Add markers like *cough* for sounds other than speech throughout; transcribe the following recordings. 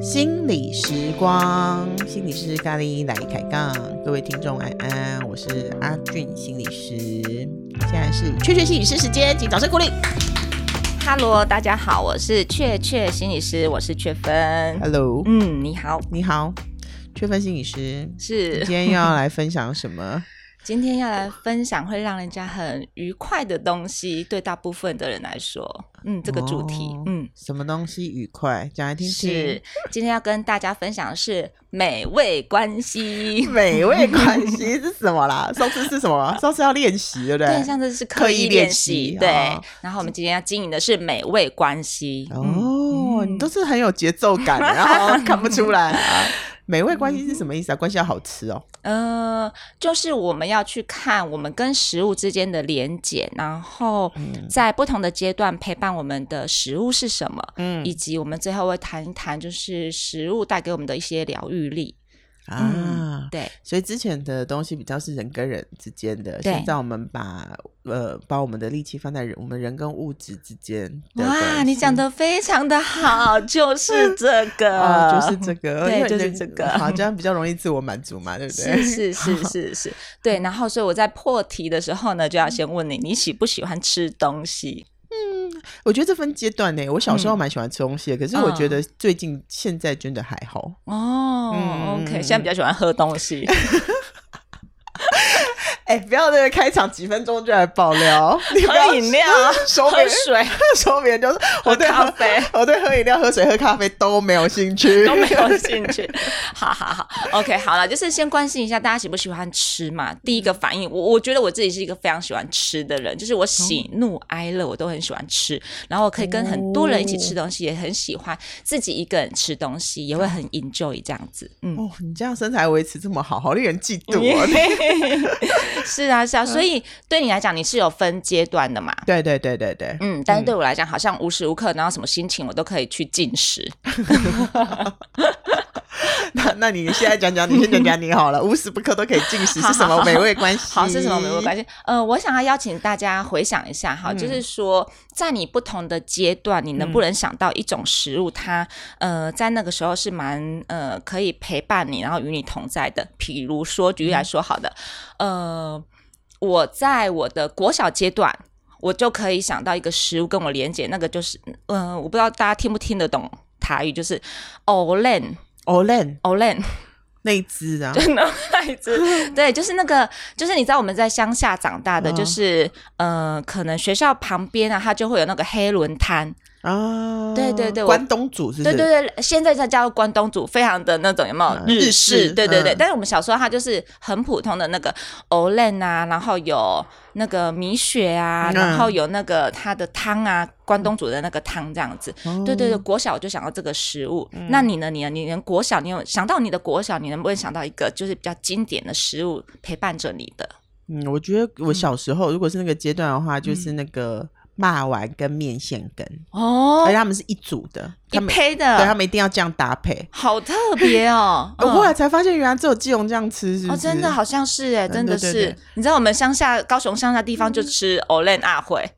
心理时光，心理师咖喱来开杠，各位听众安安，我是阿俊心理师，现在是雀雀心理师时间，请掌声鼓励。哈喽，大家好，我是雀雀心理师，我是雀芬。Hello，嗯，你好，你好，雀芬心理师，是，今天又要来分享什么？今天要来分享会让人家很愉快的东西，对大部分的人来说，嗯，这个主题，哦、嗯，什么东西愉快？讲来听听。是，今天要跟大家分享的是美味关系。*laughs* 美味关系是什么啦？*laughs* 上次是什么？上次要练习，对不对？对，上次是刻意练习。对，哦、然后我们今天要经营的是美味关系。哦，嗯、你都是很有节奏感，*laughs* 然后看不出来啊。美味关系是什么意思啊？关系要好吃哦。呃，就是我们要去看我们跟食物之间的连结，然后在不同的阶段陪伴我们的食物是什么，嗯，以及我们最后会谈一谈，就是食物带给我们的一些疗愈力。啊、嗯，对，所以之前的东西比较是人跟人之间的，现在我们把呃把我们的力气放在人，我们人跟物质之间。哇，你讲的非常的好，就是这个，哦、就是这个，*laughs* 对，就是这个，好，这样比较容易自我满足嘛，对不对？是是是 *laughs* 是是，对。然后，所以我在破题的时候呢，就要先问你，你喜不喜欢吃东西？嗯，我觉得这分阶段呢。我小时候蛮喜欢吃东西的，嗯、可是我觉得最近现在真的还好。哦、嗯、，OK，现在比较喜欢喝东西。*laughs* 哎、欸，不要那个开场几分钟就来爆料，*laughs* 喝饮料、*laughs* 喝水，*laughs* 说别人就是我对喝咖啡，我对喝饮料、喝水、喝咖啡都没有兴趣，都没有兴趣。好好好，OK，好了，就是先关心一下大家喜不喜欢吃嘛。第一个反应，我我觉得我自己是一个非常喜欢吃的人，就是我喜怒哀乐我都很喜欢吃，然后我可以跟很多人一起吃东西，也很喜欢自己一个人吃东西，也会很 enjoy 这样子。嗯，哦，你这样身材维持这么好，好令人嫉妒啊。是啊，是啊，所以对你来讲，你是有分阶段的嘛？对对对对对，嗯，但是对我来讲，好像无时无刻，然后什么心情，我都可以去进食。*laughs* *laughs* 那那你现在讲讲，你先讲讲你好了，*laughs* 无时不刻都可以进食是什么美味关系？好，是什么美味关系？呃，我想要邀请大家回想一下哈，就是说，在你不同的阶段，你能不能想到一种食物，它呃，在那个时候是蛮呃可以陪伴你，然后与你同在的？比如说，举例来说，好的，呃，我在我的国小阶段，我就可以想到一个食物跟我连接，那个就是，嗯、呃，我不知道大家听不听得懂台语，就是欧 lenn。Olen，Olen，那一只啊，真的那一只，*laughs* 对，就是那个，就是你知道我们在乡下长大的，就是、嗯、呃，可能学校旁边啊，它就会有那个黑轮摊。啊，对对对，关东煮是，是，对对对，现在在叫关东煮，非常的那种有没有日式？对对对，嗯、但是我们小时候它就是很普通的那个欧 lenn 啊，然后有那个米雪啊，嗯、然后有那个它的汤啊，关东煮的那个汤这样子。嗯、对对对，国小我就想到这个食物。嗯、那你呢？你呢？你连国小你有想到你的国小，你能不能想到一个就是比较经典的食物陪伴着你的？嗯，我觉得我小时候、嗯、如果是那个阶段的话，就是那个。嗯肉丸跟面线羹。哦，而且他们是一组的，一配的，对他们一定要这样搭配，好特别哦！*laughs* 我后来才发现，原来只有基隆这样吃，是哦，真的好像是哎，真的是。你知道我们乡下高雄乡下地方就吃欧 lenn 阿会，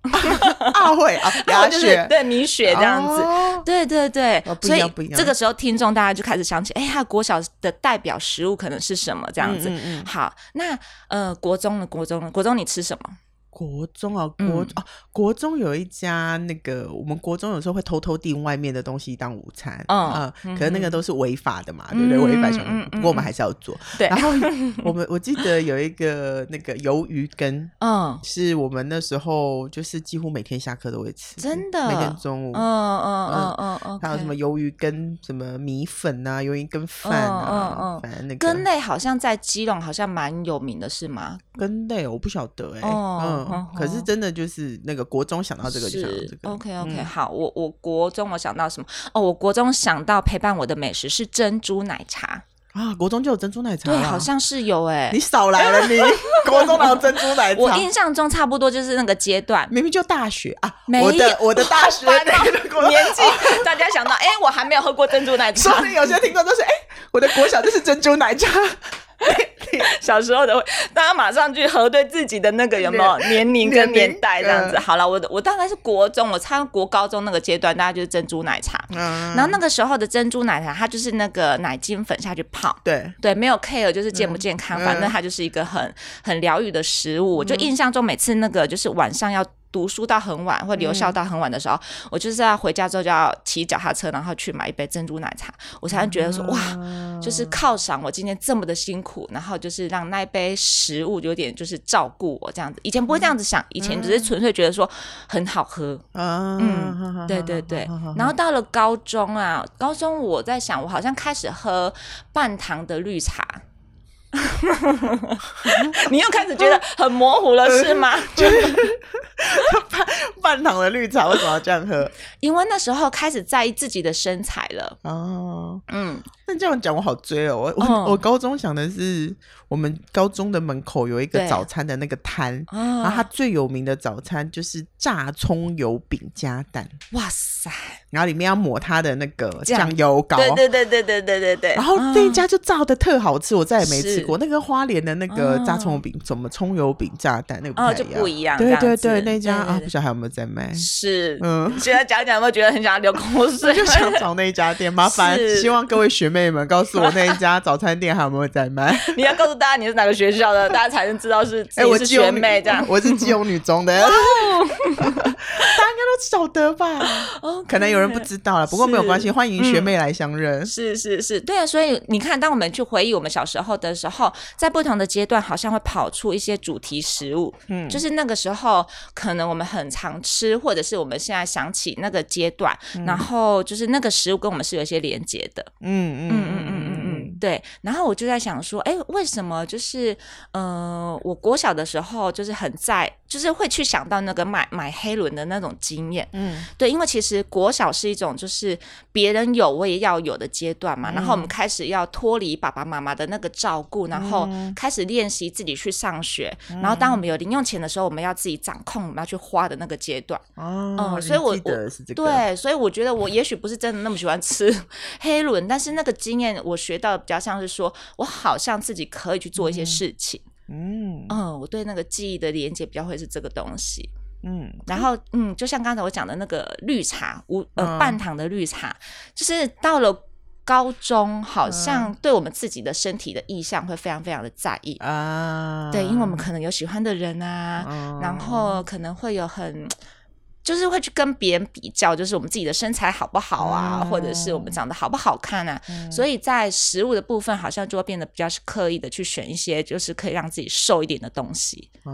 阿 *laughs* 会啊，鸭血 *laughs* 对米血这样子，对对对，所以这个时候听众大家就开始想起，哎，他国小的代表食物可能是什么这样子？好，那呃，国中的国中的国中你吃什么？国中啊，国、嗯、啊，国中有一家那个，我们国中有时候会偷偷订外面的东西当午餐，嗯，可是那个都是违法的嘛，嗯、对不对？违法什么？不过我们还是要做。对，然后 *laughs* 我们我记得有一个那个鱿鱼羹，嗯，是我们那时候就是几乎每天下课都会吃，真的，每天中午，嗯嗯嗯。嗯嗯，还有什么鱿鱼羹，什么米粉啊，鱿鱼羹饭啊，嗯嗯，反正那个。羹类好像在基隆好像蛮有名的，是吗？羹类我不晓得哎，嗯。可是真的就是那个国中想到这个就想到这个。OK OK，好，我我国中我想到什么？哦，我国中想到陪伴我的美食是珍珠奶茶啊！国中就有珍珠奶茶，对，好像是有哎。你少来了，你 *laughs* 国中哪有珍珠奶茶？我印象中差不多就是那个阶段，明明就大学啊，没我的我的大学年纪，大家想到哎，我还没有喝过珍珠奶茶。说不定有些听众都是哎，我的国小就是珍珠奶茶。*laughs* 小时候的，大家马上去核对自己的那个有没有年龄跟年代这样子。好了，我我大概是国中，我参国高中那个阶段，大家就是珍珠奶茶。嗯，然后那个时候的珍珠奶茶，它就是那个奶精粉下去泡。对对，没有 care 就是健不健康，反正它就是一个很很疗愈的食物。我就印象中每次那个就是晚上要。读书到很晚，或留校到很晚的时候，嗯、我就是要回家之后就要骑脚踏车，然后去买一杯珍珠奶茶，我才能觉得说、嗯、哇，就是犒赏我今天这么的辛苦，然后就是让那一杯食物有点就是照顾我这样子。以前不会这样子想，以前只是纯粹觉得说很好喝。嗯，嗯对对对。然后到了高中啊，高中我在想，我好像开始喝半糖的绿茶。*laughs* 你又开始觉得很模糊了，是吗？*laughs* 就是 *laughs* 半半糖的绿茶为什么要这样喝？因为那时候开始在意自己的身材了。哦，嗯，那这样讲我好追哦。我我我高中想的是，我们高中的门口有一个早餐的那个摊，然后它最有名的早餐就是炸葱油饼加蛋。哇塞！然后里面要抹它的那个酱油膏。对对对对对对对对。然后那一家就炸的特好吃，我再也没吃过那个花莲的那个炸葱油饼，怎么葱油饼炸弹那个不太一样。就不一样。对对对。那家啊，不晓得还有没有在卖？是，嗯，现在讲讲有没有觉得很想流口 *laughs* 水？就想找那一家店，*laughs* 麻烦希望各位学妹们告诉我那一家早餐店还有没有在卖？*laughs* 你要告诉大家你是哪个学校的，大家才能知道是哎，我是学妹这样。我是基隆女中的，大家应该都晓得吧？哦，可能有人不知道了，不过没有关系，欢迎学妹来相认。是是是，对啊，所以你看，当我们去回忆我们小时候的时候，在不同的阶段，好像会跑出一些主题食物，嗯，就是那个时候。可能我们很常吃，或者是我们现在想起那个阶段，嗯、然后就是那个食物跟我们是有一些连接的。嗯嗯嗯嗯嗯嗯，对。然后我就在想说，哎，为什么就是呃，我国小的时候就是很在。就是会去想到那个买买黑轮的那种经验，嗯，对，因为其实国小是一种就是别人有我也要有的阶段嘛，嗯、然后我们开始要脱离爸爸妈妈的那个照顾，然后开始练习自己去上学，嗯、然后当我们有零用钱的时候，我们要自己掌控我们要去花的那个阶段，哦，嗯，所以我我对，所以我觉得我也许不是真的那么喜欢吃 *laughs* 黑轮，但是那个经验我学到的比较像是说我好像自己可以去做一些事情。嗯嗯。嗯，我对那个记忆的连接比较会是这个东西，嗯，然后嗯，就像刚才我讲的那个绿茶，无呃半糖的绿茶，就是到了高中，好像对我们自己的身体的意向会非常非常的在意啊，对，因为我们可能有喜欢的人啊，然后可能会有很。就是会去跟别人比较，就是我们自己的身材好不好啊，嗯、或者是我们长得好不好看啊。嗯、所以在食物的部分，好像就会变得比较是刻意的去选一些，就是可以让自己瘦一点的东西。嗯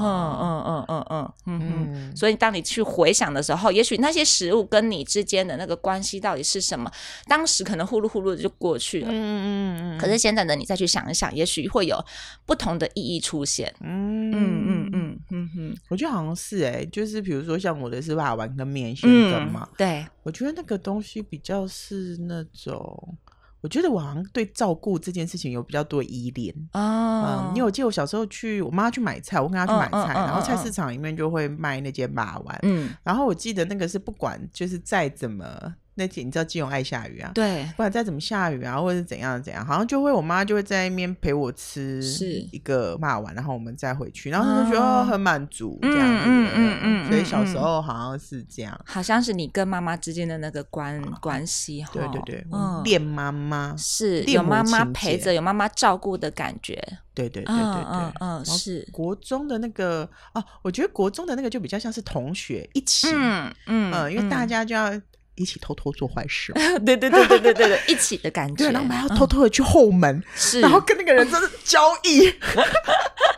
嗯嗯嗯嗯嗯嗯。所以当你去回想的时候，也许那些食物跟你之间的那个关系到底是什么？当时可能呼噜呼噜的就过去了。嗯嗯嗯。可是现在呢，你再去想一想，也许会有不同的意义出现。嗯嗯嗯嗯嗯哼。我觉得好像是哎、欸，就是比如说像。我的是把丸跟面线羹嘛，嗯，对，我觉得那个东西比较是那种，我觉得我好像对照顾这件事情有比较多依恋啊。嗯，因为我记得我小时候去，我妈去买菜，我跟她去买菜，然后菜市场里面就会卖那间辣丸，嗯，然后我记得那个是不管就是再怎么。那天你知道基隆爱下雨啊，对，不管再怎么下雨啊，或者是怎样怎样，好像就会我妈就会在那边陪我吃一个骂完，然后我们再回去，然后就觉得很满足这样子，嗯嗯嗯，所以小时候好像是这样，好像是你跟妈妈之间的那个关关系，对对对，嗯，恋妈妈是有妈妈陪着，有妈妈照顾的感觉，对对对对对，嗯是。国中的那个哦，我觉得国中的那个就比较像是同学一起，嗯嗯，因为大家就要。一起偷偷做坏事，*laughs* 对对对对对对对，*laughs* 一起的感觉。然后我们还要偷偷的去后门，是，然后跟那个人真的交易，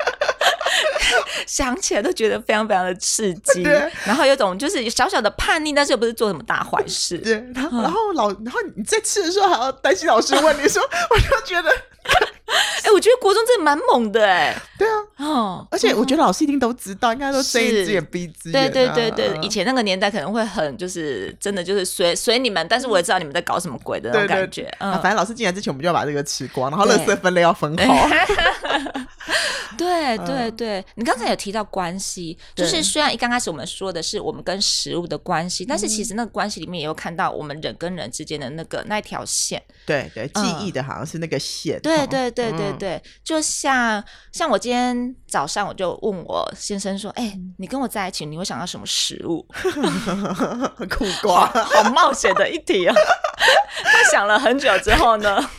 *laughs* 想起来都觉得非常非常的刺激。然后有种就是小小的叛逆，但是又不是做什么大坏事。对，然后然后老，然后你在吃的时候还要担心老师问你说，我就觉得。哎，我觉得国中真的蛮猛的哎。对啊，哦，而且我觉得老师一定都知道，应该都睁一只眼闭一只眼。对对对对，以前那个年代可能会很就是真的就是随随你们，但是我也知道你们在搞什么鬼的那种感觉。嗯，反正老师进来之前，我们就要把这个吃光，然后垃圾分类要分好。*laughs* 对对对，你刚才有提到关系，就是虽然一刚开始我们说的是我们跟食物的关系，但是其实那个关系里面也有看到我们人跟人之间的那个那条线。对对，记忆的好像是那个线。对对对对对，就像像我今天早上我就问我先生说：“哎、欸，你跟我在一起，你会想到什么食物？” *laughs* 苦瓜，好冒险的一题啊！*laughs* 他想了很久之后呢，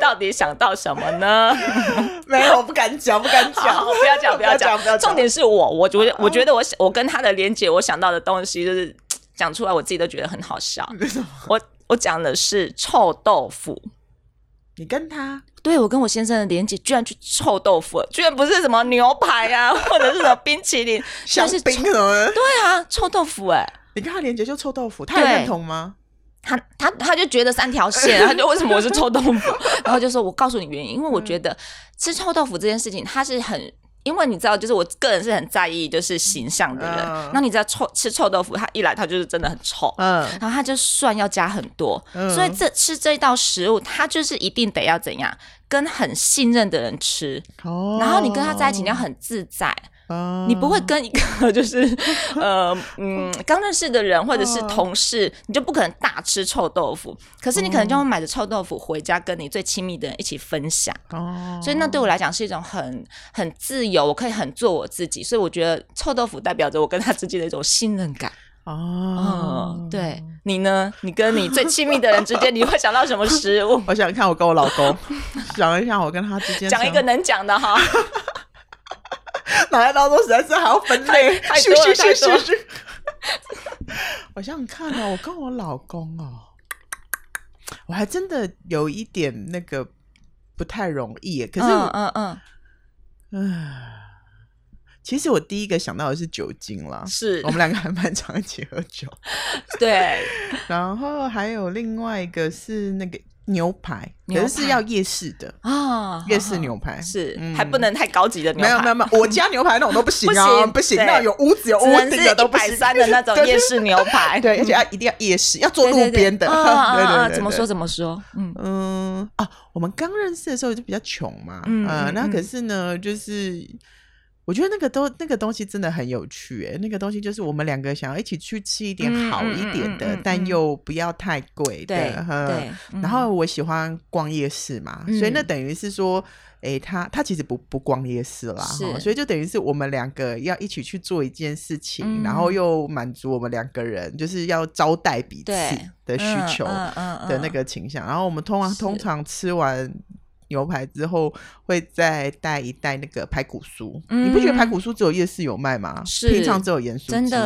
到底想到什么呢？*laughs* 没有，我不敢讲，不敢讲，不要讲，不要讲，不要讲。重点是我，我觉得，我觉得我我跟他的连结，我想到的东西就是讲出来，我自己都觉得很好笑。我我讲的是臭豆腐。你跟他？对，我跟我先生的连接居然去臭豆腐，居然不是什么牛排啊，*laughs* 或者是什么冰淇淋，香槟什么？对啊，臭豆腐哎、欸！你跟他连接就臭豆腐，他有认同吗？他他他就觉得三条线，*laughs* 他就为什么我是臭豆腐？然后就说：“我告诉你原因，因为我觉得吃臭豆腐这件事情，他是很。”因为你知道，就是我个人是很在意就是形象的人。那、uh, 你知道臭吃臭豆腐，他一来他就是真的很臭，嗯，uh, 然后他就蒜要加很多，uh, 所以这吃这一道食物，他就是一定得要怎样，跟很信任的人吃，oh. 然后你跟他在一起你要很自在。你不会跟一个 *laughs* 就是 *laughs* 呃嗯刚认识的人或者是同事，你就不可能大吃臭豆腐。可是你可能就会买着臭豆腐回家，跟你最亲密的人一起分享。哦，所以那对我来讲是一种很很自由，我可以很做我自己。所以我觉得臭豆腐代表着我跟他之间的一种信任感。哦，对，你呢？你跟你最亲密的人之间，你会想到什么食物？*laughs* 我想看我跟我老公，想一下我跟他之间，讲一个能讲的哈。脑袋当中实在是还要分类，太多了，太多。我想想看哦，我跟我老公哦，我还真的有一点那个不太容易。可是，嗯嗯嗯，嗯，其实我第一个想到的是酒精啦，是我们两个还蛮常一起喝酒。对，*laughs* 然后还有另外一个是那个。牛排，可是是要夜市的啊，夜市牛排是还不能太高级的牛排。没有没有没有，我家牛排那种都不行啊，*laughs* 不行，那有屋子有屋顶的都不行。三的 *laughs* 那种夜市牛排，对，而且要一定要夜市，要坐路边的。*laughs* 对对对，怎么说怎么说？嗯嗯啊，我们刚认识的时候就比较穷嘛，嗯，那可是呢，就是。我觉得那个都那个东西真的很有趣诶，那个东西就是我们两个想要一起去吃一点好一点的，但又不要太贵的。对，然后我喜欢逛夜市嘛，所以那等于是说，诶，他他其实不不逛夜市啦，所以就等于是我们两个要一起去做一件事情，然后又满足我们两个人就是要招待彼此的需求的那个倾向。然后我们通常通常吃完。牛排之后会再带一袋那个排骨酥，嗯、你不觉得排骨酥只有夜市有卖吗？是平常只有盐酥鸡，对不对？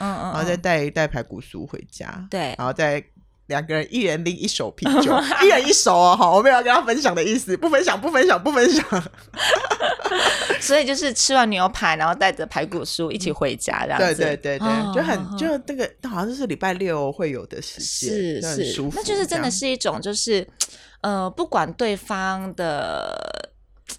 嗯嗯，然后再带一袋排骨酥回家，对，然后再两个人一人拎一手啤酒，一人一手哦，好，我没有要跟他分享的意思，不分享，不分享，不分享。*laughs* 所以就是吃完牛排，然后带着排骨酥一起回家，这样子，对对对对，哦、就很就那个好像就是礼拜六会有的时间，是是，那就是真的是一种就是。呃，不管对方的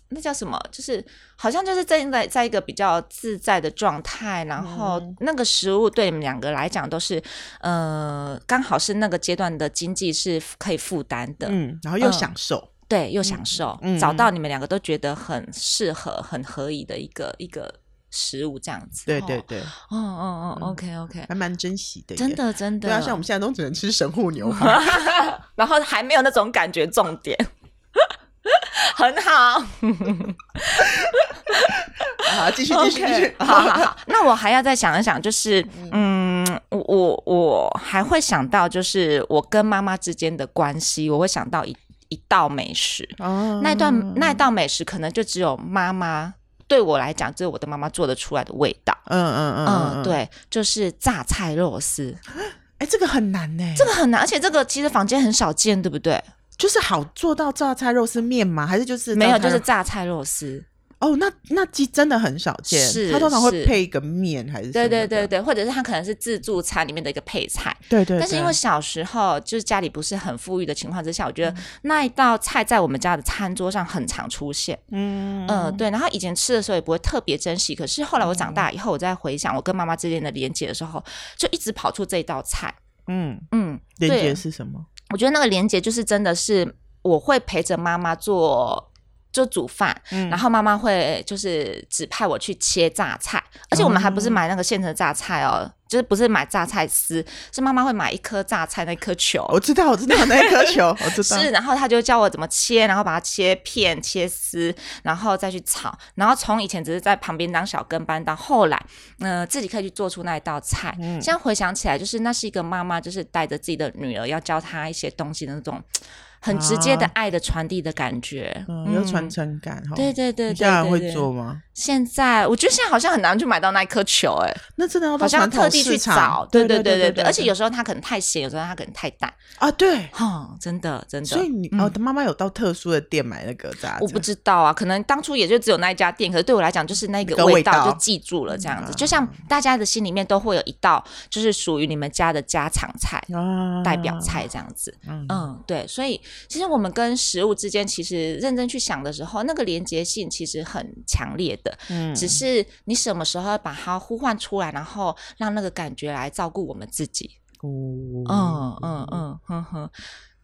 那叫什么，就是好像就是在在在一个比较自在的状态，然后那个食物对你们两个来讲都是，呃，刚好是那个阶段的经济是可以负担的，嗯，然后又享受，呃、对，又享受，嗯、找到你们两个都觉得很适合、很合宜的一个一个。食物这样子，对对对，哦哦哦，OK OK，还蛮珍惜的，真的真的。对啊，像我们现在都只能吃神户牛 *laughs* 排，然后还没有那种感觉，重点很 *laughs* *laughs* 好。好，继续继续继续。好好好，那我还要再想一想，就是嗯，我我我还会想到，就是我跟妈妈之间的关系，我会想到一一道美食，哦，那段那道美食可能就只有妈妈。对我来讲，这是我的妈妈做得出来的味道。嗯嗯嗯嗯，对，就是榨菜肉丝。*gasps* 哎，这个很难呢，这个很难，而且这个其实坊间很少见，对不对？就是好做到榨菜肉丝面吗？还是就是没有，就是榨菜肉丝。哦，那那鸡真的很少见，是它通常会配一个面还是？对对对对，或者是它可能是自助餐里面的一个配菜。对对。但是因为小时候就是家里不是很富裕的情况之下，我觉得那一道菜在我们家的餐桌上很常出现。嗯嗯，对。然后以前吃的时候也不会特别珍惜，可是后来我长大以后，我再回想我跟妈妈之间的连接的时候，就一直跑出这一道菜。嗯嗯，连接是什么？我觉得那个连接就是真的是我会陪着妈妈做。就煮饭，嗯、然后妈妈会就是指派我去切榨菜，而且我们还不是买那个现成的榨菜哦，嗯、就是不是买榨菜丝，是妈妈会买一颗榨菜那颗球。我知道，我知道那颗球，*laughs* 我知道。是，然后他就教我怎么切，然后把它切片、切丝，然后再去炒。然后从以前只是在旁边当小跟班，到后来，嗯、呃，自己可以去做出那一道菜。嗯，现在回想起来，就是那是一个妈妈，就是带着自己的女儿要教她一些东西的那种。很直接的爱的传递的感觉，有传承感哈。对对对，现在会做吗？现在我觉得现在好像很难去买到那颗球，哎，那真的要好像特地去找。对对对对对，而且有时候它可能太咸，有时候它可能太淡啊。对，哈，真的真的。所以你哦，妈妈有到特殊的店买那个炸？我不知道啊，可能当初也就只有那一家店，可是对我来讲，就是那个味道就记住了这样子。就像大家的心里面都会有一道，就是属于你们家的家常菜、代表菜这样子。嗯，对，所以其实我们跟食物之间其实认真去想的时候，那个连接性其实很强烈的。嗯，只是你什么时候把它呼唤出来，然后让那个感觉来照顾我们自己。哦，嗯嗯嗯，哼哼，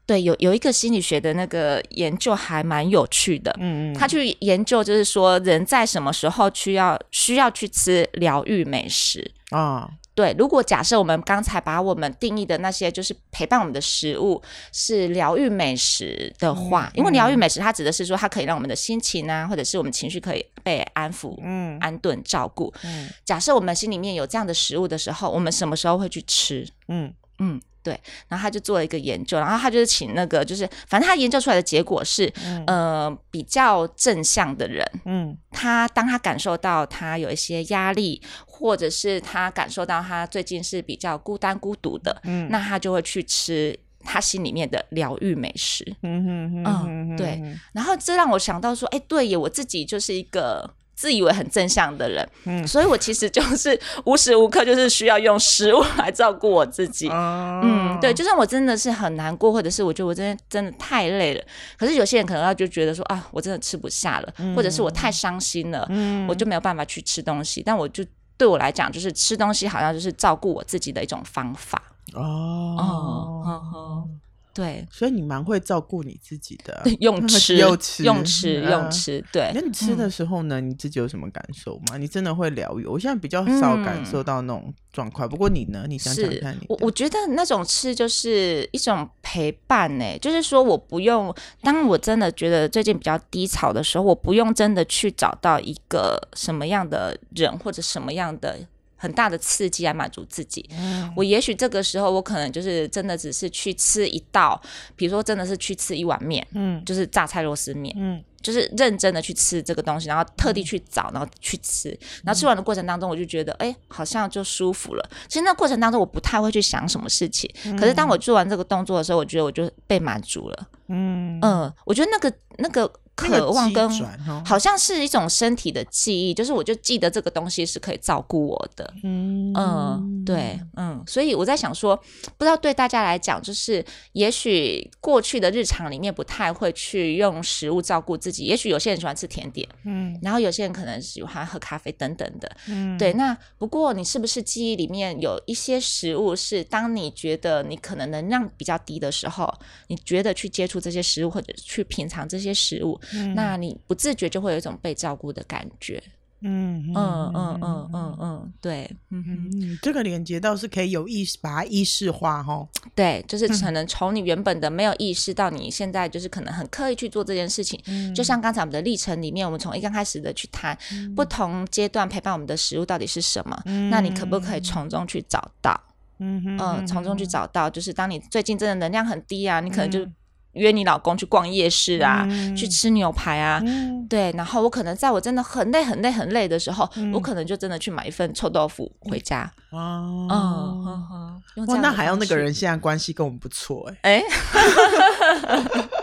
对，有有一个心理学的那个研究还蛮有趣的。嗯嗯，他去研究就是说，人在什么时候需要需要去吃疗愈美食啊？对，如果假设我们刚才把我们定义的那些就是陪伴我们的食物是疗愈美食的话，嗯、因为疗愈美食它指的是说它可以让我们的心情啊，或者是我们情绪可以被安抚、嗯、安顿、照顾。嗯，假设我们心里面有这样的食物的时候，我们什么时候会去吃？嗯嗯。对，然后他就做了一个研究，然后他就是请那个，就是反正他研究出来的结果是，嗯、呃，比较正向的人，嗯，他当他感受到他有一些压力，或者是他感受到他最近是比较孤单孤独的，嗯，那他就会去吃他心里面的疗愈美食，嗯哼嗯，对，然后这让我想到说，哎，对耶，我自己就是一个。自以为很正向的人，嗯，所以我其实就是无时无刻就是需要用食物来照顾我自己，哦、嗯，对，就算我真的是很难过，或者是我觉得我真的真的太累了，可是有些人可能他就觉得说啊，我真的吃不下了，嗯、或者是我太伤心了，嗯，我就没有办法去吃东西，但我就对我来讲，就是吃东西好像就是照顾我自己的一种方法，哦，哦，呵呵对，所以你蛮会照顾你自己的 *laughs* *laughs* 用吃，用吃，用吃，用吃。对，那你吃的时候呢？你自己有什么感受吗？你真的会疗愈？我现在比较少感受到那种状况。不过你呢？你想想看，你我我觉得那种吃就是一种陪伴呢。就是说，我不用，当我真的觉得最近比较低潮的时候，我不用真的去找到一个什么样的人或者什么样的。很大的刺激来满足自己，嗯、我也许这个时候我可能就是真的只是去吃一道，比如说真的是去吃一碗面，嗯，就是榨菜螺丝面，嗯，就是认真的去吃这个东西，然后特地去找，然后去吃，然后吃完的过程当中，我就觉得，哎、欸，好像就舒服了。其实那过程当中，我不太会去想什么事情，嗯、可是当我做完这个动作的时候，我觉得我就被满足了，嗯。嗯，我觉得那个那个。渴望跟好像是一种身体的记忆，就是我就记得这个东西是可以照顾我的，嗯。嗯，对，嗯，所以我在想说，不知道对大家来讲，就是也许过去的日常里面不太会去用食物照顾自己，也许有些人喜欢吃甜点，嗯，然后有些人可能喜欢喝咖啡等等的，嗯，对，那不过你是不是记忆里面有一些食物是当你觉得你可能能量比较低的时候，你觉得去接触这些食物或者去品尝这些食物？嗯、那你不自觉就会有一种被照顾的感觉，嗯嗯嗯嗯嗯嗯，对，嗯哼，这个连接倒是可以有意识把它意识化哈，对，就是可能从你原本的没有意识到你现在就是可能很刻意去做这件事情，嗯、就像刚才我们的历程里面，我们从一刚开始的去谈不同阶段陪伴我们的食物到底是什么，嗯、那你可不可以从中去找到，嗯哼嗯，从中去找到，就是当你最近真的能量很低啊，你可能就。约你老公去逛夜市啊，嗯、去吃牛排啊，嗯、对，然后我可能在我真的很累、很累、很累的时候，嗯、我可能就真的去买一份臭豆腐回家。哦，哇，那还要那个人现在关系跟我们不错哎、欸，哎。还 *laughs*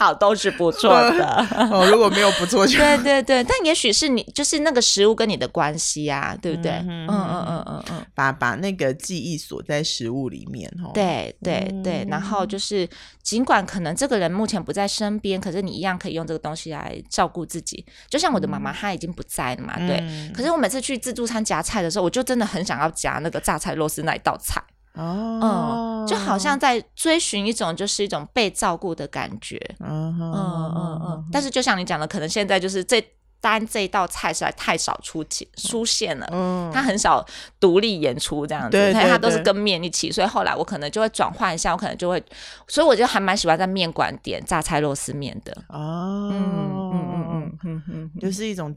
好都是不错的哦，如果没有不错就对对对，但也许是你就是那个食物跟你的关系啊，对不对？嗯嗯嗯嗯嗯嗯，把把那个记忆锁在食物里面哦。对对对，然后就是尽管可能这个人目前不在身边，可是你一样可以用这个东西来照顾自己。就像我的妈妈，她已经不在了嘛，对。可是我每次去自助餐夹菜的时候，我就真的很想要夹那个榨菜肉丝那一道菜。哦，嗯，就好像在追寻一种，就是一种被照顾的感觉。嗯嗯嗯嗯。但是就像你讲的，可能现在就是这单这一道菜实在太少出现出现了，嗯，他很少独立演出这样子，对，他都是跟面一起，所以后来我可能就会转换一下，我可能就会，所以我就还蛮喜欢在面馆点榨菜肉丝面的，哦，嗯嗯嗯嗯嗯，就是一种，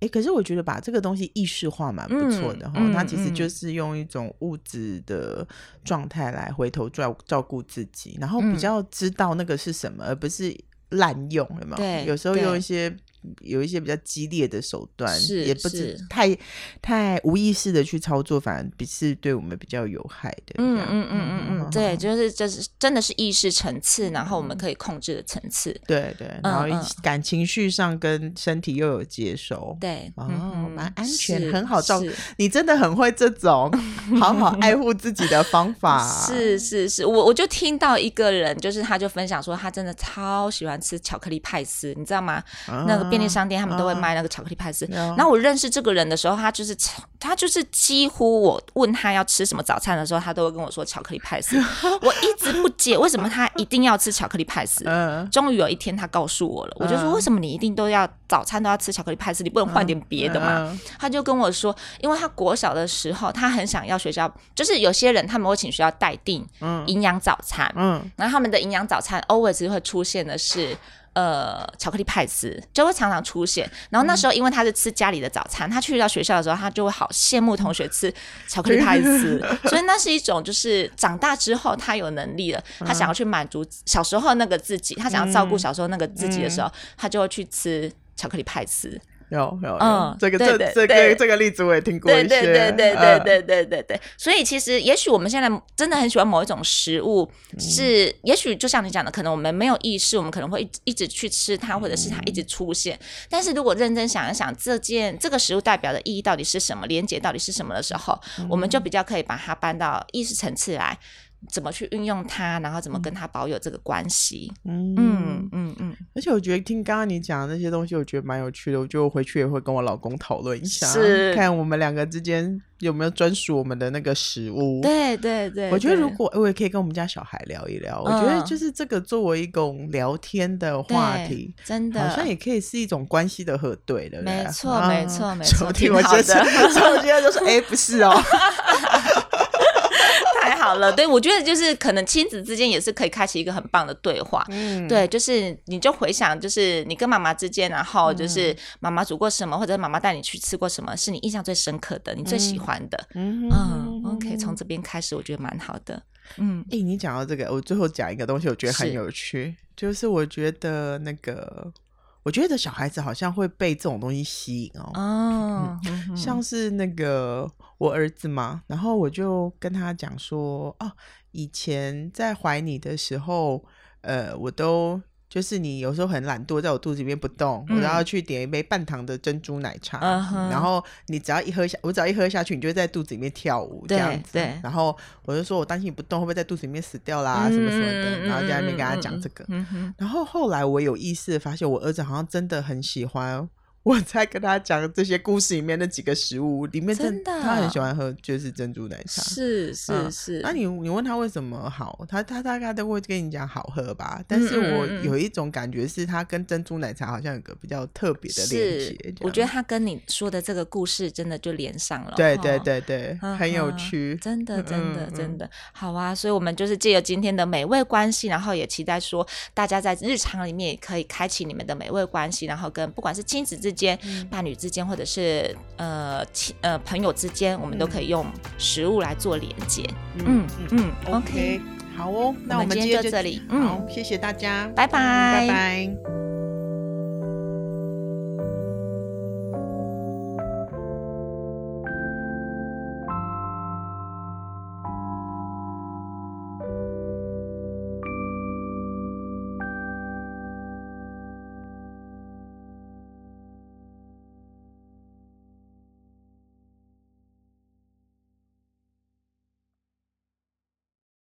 哎，可是我觉得把这个东西意识化蛮不错的哈，它其实就是用一种物质的状态来回头照照顾自己，然后比较知道那个是什么，而不是滥用，有没有？对，有时候用一些。有一些比较激烈的手段，是也不是太太无意识的去操作，反而比是对我们比较有害的。嗯嗯嗯嗯嗯，对，就是就是真的是意识层次，然后我们可以控制的层次。对对，然后感情绪上跟身体又有接收。对，哦，蛮安全，很好照顾。你真的很会这种好好爱护自己的方法。*laughs* 是是是，我我就听到一个人，就是他就分享说，他真的超喜欢吃巧克力派斯，你知道吗？那个。便利商店他们都会卖那个巧克力派斯，然后我认识这个人的时候，他就是他就是几乎我问他要吃什么早餐的时候，他都会跟我说巧克力派斯。*laughs* 我一直不解为什么他一定要吃巧克力派斯。终于有一天他告诉我了，我就说，为什么你一定都要早餐都要吃巧克力派斯？你不能换点别的吗？他就跟我说，因为他国小的时候，他很想要学校，就是有些人他们会请学校代订营养早餐，嗯，然后他们的营养早餐 always 会出现的是。呃，巧克力派斯就会常常出现。然后那时候，因为他是吃家里的早餐，他去到学校的时候，他就会好羡慕同学吃巧克力派斯。*laughs* 所以那是一种，就是长大之后他有能力了，他想要去满足小时候那个自己，他想要照顾小时候那个自己的时候，他就会去吃巧克力派丝。有有嗯，这个这这个这个例子我也听过一些，对对对对对对对对对。所以其实也许我们现在真的很喜欢某一种食物，是也许就像你讲的，可能我们没有意识，我们可能会一直去吃它，或者是它一直出现。但是如果认真想一想，这件这个食物代表的意义到底是什么，连结到底是什么的时候，我们就比较可以把它搬到意识层次来。怎么去运用它，然后怎么跟它保有这个关系？嗯嗯嗯嗯。而且我觉得听刚刚你讲的那些东西，我觉得蛮有趣的。我就回去也会跟我老公讨论一下，是看我们两个之间有没有专属我们的那个食物。对对对。我觉得如果我也可以跟我们家小孩聊一聊，我觉得就是这个作为一种聊天的话题，真的好像也可以是一种关系的核对的。没错没错没错。挺好的。*laughs* 我觉得就是哎，不是哦。好了，对，我觉得就是可能亲子之间也是可以开启一个很棒的对话。嗯，对，就是你就回想，就是你跟妈妈之间，然后就是妈妈煮过什么，或者妈妈带你去吃过什么，是你印象最深刻的，你最喜欢的。嗯嗯，OK，从这边开始，我觉得蛮好的。嗯，哎，你讲到这个，我最后讲一个东西，我觉得很有趣，是就是我觉得那个。我觉得小孩子好像会被这种东西吸引哦，哦嗯、像是那个我儿子嘛，然后我就跟他讲说，哦，以前在怀你的时候，呃，我都。就是你有时候很懒惰，在我肚子里面不动，嗯、我都要去点一杯半糖的珍珠奶茶，嗯、然后你只要一喝下，我只要一喝下去，你就会在肚子里面跳舞这样子。然后我就说我担心你不动，会不会在肚子里面死掉啦，嗯、什么什么的，然后就在那边跟他讲这个。然后后来我有意识的发现，我儿子好像真的很喜欢。我在跟他讲这些故事里面那几个食物里面，真的他很喜欢喝，就是珍珠奶茶。是是是。那你你问他为什么好，他他大概都会跟你讲好喝吧。但是我有一种感觉是，他跟珍珠奶茶好像有个比较特别的连接。我觉得他跟你说的这个故事真的就连上了。对对对对，很有趣。真的真的真的好啊！所以我们就是借由今天的美味关系，然后也期待说大家在日常里面也可以开启你们的美味关系，然后跟不管是亲子之间。之间、伴侣之间，或者是呃亲呃朋友之间，我们都可以用食物来做连接。嗯嗯，OK，好哦，那我们今天就这里。嗯，谢谢大家，拜拜，拜拜。